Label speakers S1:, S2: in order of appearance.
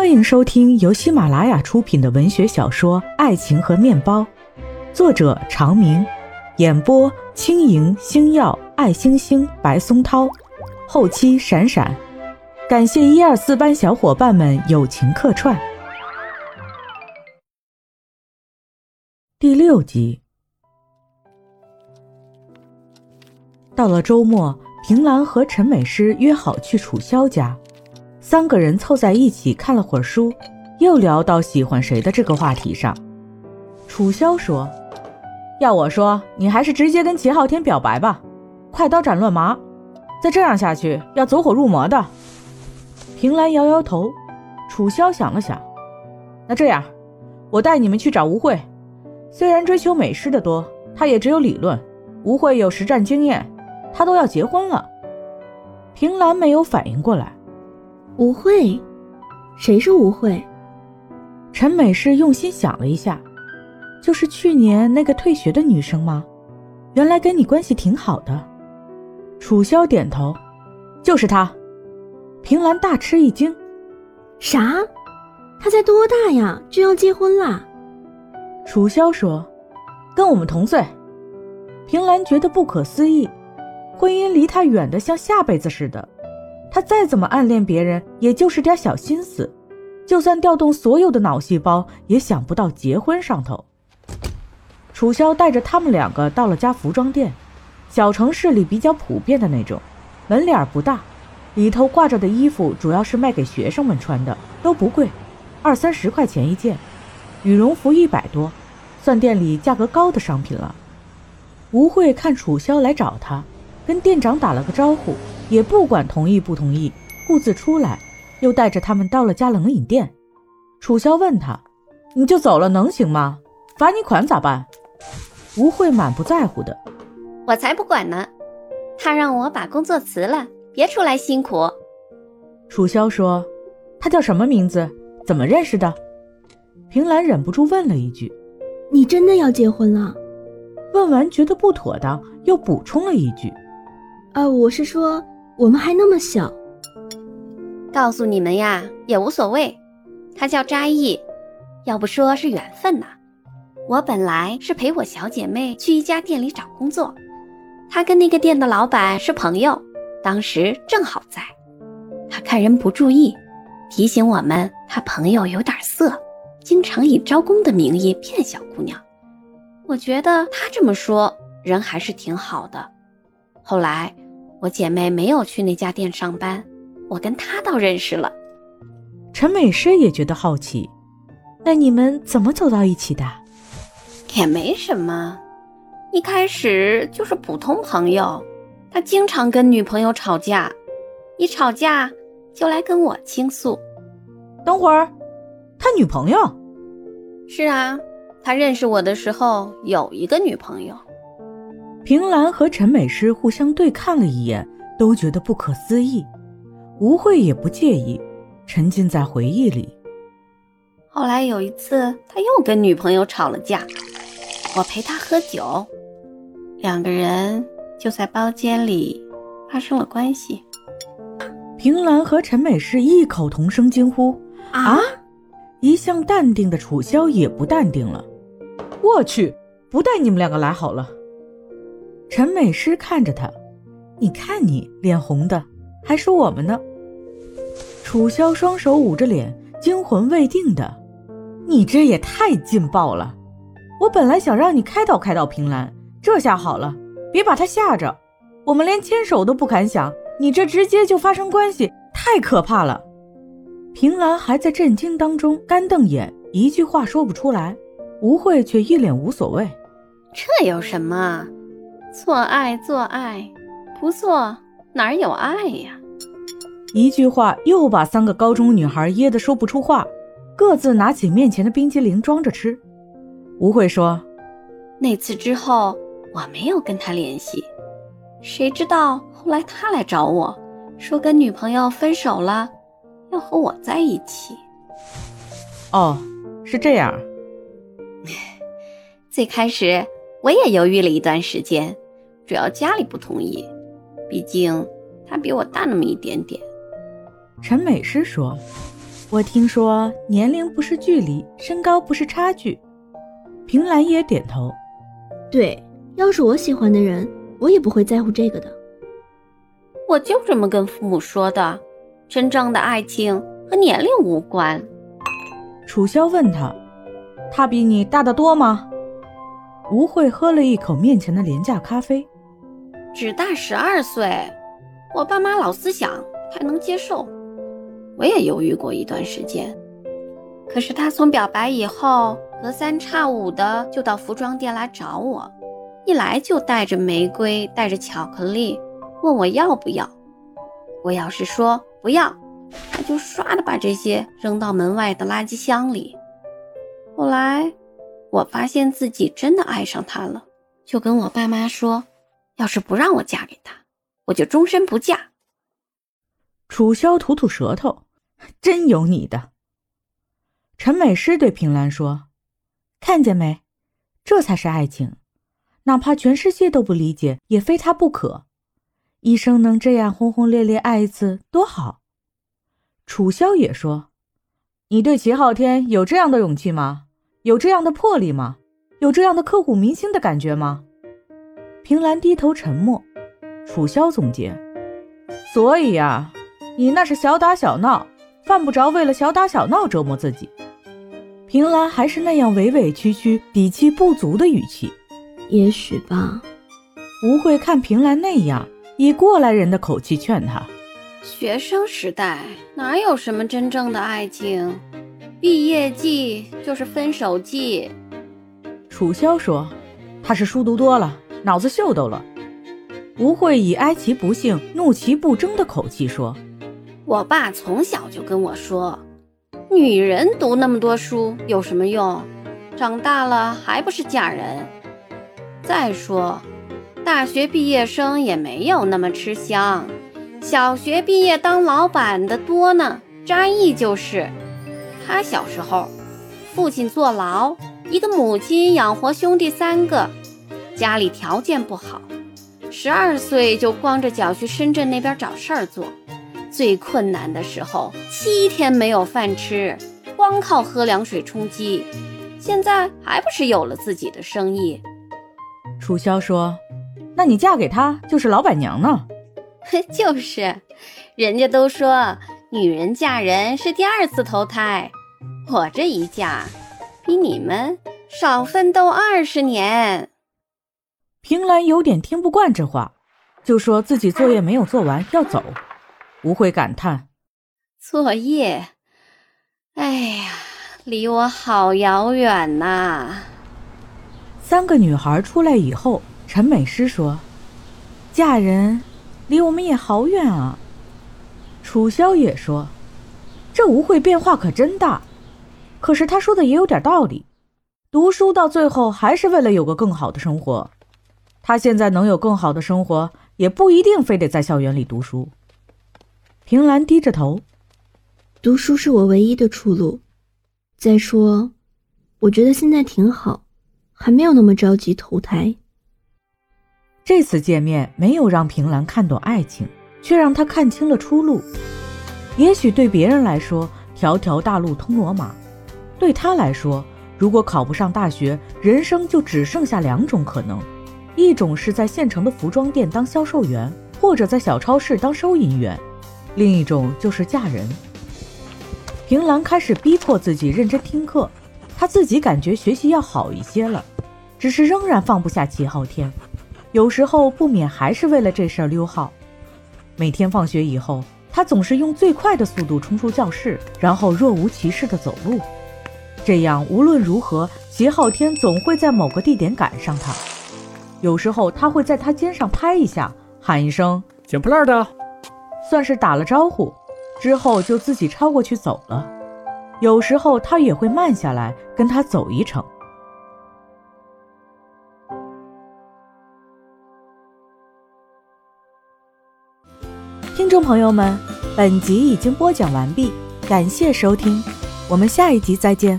S1: 欢迎收听由喜马拉雅出品的文学小说《爱情和面包》，作者长明，演播轻盈、星耀、爱星星、白松涛，后期闪闪，感谢一二四班小伙伴们友情客串。第六集，到了周末，平兰和陈美诗约好去楚萧家。三个人凑在一起看了会儿书，又聊到喜欢谁的这个话题上。楚萧说：“要我说，你还是直接跟秦昊天表白吧，快刀斩乱麻。再这样下去，要走火入魔的。”平兰摇摇头。楚萧想了想：“那这样，我带你们去找吴慧。虽然追求美诗的多，她也只有理论；吴慧有实战经验，她都要结婚了。”平兰没有反应过来。
S2: 吴慧，谁是吴慧？
S1: 陈美是用心想了一下，就是去年那个退学的女生吗？原来跟你关系挺好的。楚萧点头，就是她。平兰大吃一惊，
S2: 啥？她才多大呀？就要结婚啦？
S1: 楚萧说，跟我们同岁。平兰觉得不可思议，婚姻离她远的像下辈子似的。他再怎么暗恋别人，也就是点小心思，就算调动所有的脑细胞，也想不到结婚上头。楚萧带着他们两个到了家服装店，小城市里比较普遍的那种，门脸不大，里头挂着的衣服主要是卖给学生们穿的，都不贵，二三十块钱一件，羽绒服一百多，算店里价格高的商品了。吴慧看楚萧来找他，跟店长打了个招呼。也不管同意不同意，顾自出来，又带着他们到了家冷饮店。楚萧问他：“你就走了能行吗？罚你款咋办？”吴慧满不在乎的：“
S3: 我才不管呢，他让我把工作辞了，别出来辛苦。”
S1: 楚萧说：“他叫什么名字？怎么认识的？”平兰忍不住问了一句：“
S2: 你真的要结婚了？”
S1: 问完觉得不妥当，又补充了一句：“
S2: 啊，我是说。”我们还那么小，
S3: 告诉你们呀也无所谓。他叫扎毅，要不说是缘分呐。我本来是陪我小姐妹去一家店里找工作，她跟那个店的老板是朋友，当时正好在。他看人不注意，提醒我们他朋友有点色，经常以招工的名义骗小姑娘。我觉得他这么说人还是挺好的。后来。我姐妹没有去那家店上班，我跟她倒认识了。
S1: 陈美诗也觉得好奇，那你们怎么走到一起的？
S3: 也没什么，一开始就是普通朋友。他经常跟女朋友吵架，一吵架就来跟我倾诉。
S1: 等会儿，他女朋友？
S3: 是啊，他认识我的时候有一个女朋友。
S1: 平兰和陈美诗互相对看了一眼，都觉得不可思议。吴慧也不介意，沉浸在回忆里。
S3: 后来有一次，他又跟女朋友吵了架，我陪他喝酒，两个人就在包间里发生了关系。
S1: 平兰和陈美诗异口同声惊呼：“啊！”一向淡定的楚萧也不淡定了。我去，不带你们两个来好了。陈美诗看着他，你看你脸红的，还说我们呢。楚萧双手捂着脸，惊魂未定的，你这也太劲爆了！我本来想让你开导开导平兰，这下好了，别把她吓着。我们连牵手都不敢想，你这直接就发生关系，太可怕了。平兰还在震惊当中，干瞪眼，一句话说不出来。吴慧却一脸无所谓，
S3: 这有什么？做爱做爱，不做哪有爱呀？
S1: 一句话又把三个高中女孩噎得说不出话，各自拿起面前的冰激凌装着吃。吴慧说：“
S3: 那次之后我没有跟他联系，谁知道后来他来找我说跟女朋友分手了，要和我在一起。”
S1: 哦，是这样。
S3: 最开始我也犹豫了一段时间。主要家里不同意，毕竟他比我大那么一点点。
S1: 陈美诗说：“我听说年龄不是距离，身高不是差距。平兰也点头。
S2: 对，要是我喜欢的人，我也不会在乎这个的。
S3: 我就这么跟父母说的，真正的爱情和年龄无关。
S1: 楚萧问他：“他比你大得多吗？”吴慧喝了一口面前的廉价咖啡，
S3: 只大十二岁。我爸妈老思想，还能接受。我也犹豫过一段时间，可是他从表白以后，隔三差五的就到服装店来找我，一来就带着玫瑰，带着巧克力。问我要不要，我要是说不要，他就唰的把这些扔到门外的垃圾箱里。后来，我发现自己真的爱上他了，就跟我爸妈说，要是不让我嫁给他，我就终身不嫁。
S1: 楚萧吐吐舌头，真有你的。陈美诗对平兰说：“看见没，这才是爱情，哪怕全世界都不理解，也非他不可。”一生能这样轰轰烈烈爱一次多好。楚萧也说：“你对齐昊天有这样的勇气吗？有这样的魄力吗？有这样的刻骨铭心的感觉吗？”平兰低头沉默。楚萧总结：“所以呀，你那是小打小闹，犯不着为了小打小闹折磨自己。”平兰还是那样委委屈屈、底气不足的语气：“
S2: 也许吧。”
S1: 吴慧看平兰那样。以过来人的口气劝他：“
S3: 学生时代哪有什么真正的爱情？毕业季就是分手季。”
S1: 楚萧说：“他是书读多了，脑子秀逗了。”吴慧以哀其不幸，怒其不争的口气说：“
S3: 我爸从小就跟我说，女人读那么多书有什么用？长大了还不是嫁人？再说……”大学毕业生也没有那么吃香，小学毕业当老板的多呢。扎毅就是，他小时候，父亲坐牢，一个母亲养活兄弟三个，家里条件不好，十二岁就光着脚去深圳那边找事儿做，最困难的时候七天没有饭吃，光靠喝凉水充饥，现在还不是有了自己的生意？
S1: 楚萧说。那你嫁给他就是老板娘呢？
S3: 就是，人家都说女人嫁人是第二次投胎，我这一嫁，比你们少奋斗二十年。
S1: 平兰有点听不惯这话，就说自己作业没有做完要走。吴慧感叹：
S3: 作业，哎呀，离我好遥远呐。
S1: 三个女孩出来以后。陈美诗说：“嫁人，离我们也好远啊。”楚萧也说：“这吴慧变化可真大。”可是她说的也有点道理，读书到最后还是为了有个更好的生活。他现在能有更好的生活，也不一定非得在校园里读书。平兰低着头：“
S2: 读书是我唯一的出路。再说，我觉得现在挺好，还没有那么着急投胎。”
S1: 这次见面没有让平兰看懂爱情，却让她看清了出路。也许对别人来说，条条大路通罗马；对她来说，如果考不上大学，人生就只剩下两种可能：一种是在县城的服装店当销售员，或者在小超市当收银员；另一种就是嫁人。平兰开始逼迫自己认真听课，她自己感觉学习要好一些了，只是仍然放不下齐昊天。有时候不免还是为了这事儿溜号。每天放学以后，她总是用最快的速度冲出教室，然后若无其事地走路。这样无论如何，齐昊天总会在某个地点赶上她。有时候他会在他肩上拍一下，喊一声“
S4: 捡破烂的”，
S1: 算是打了招呼，之后就自己超过去走了。有时候他也会慢下来跟他走一程。听众朋友们，本集已经播讲完毕，感谢收听，我们下一集再见。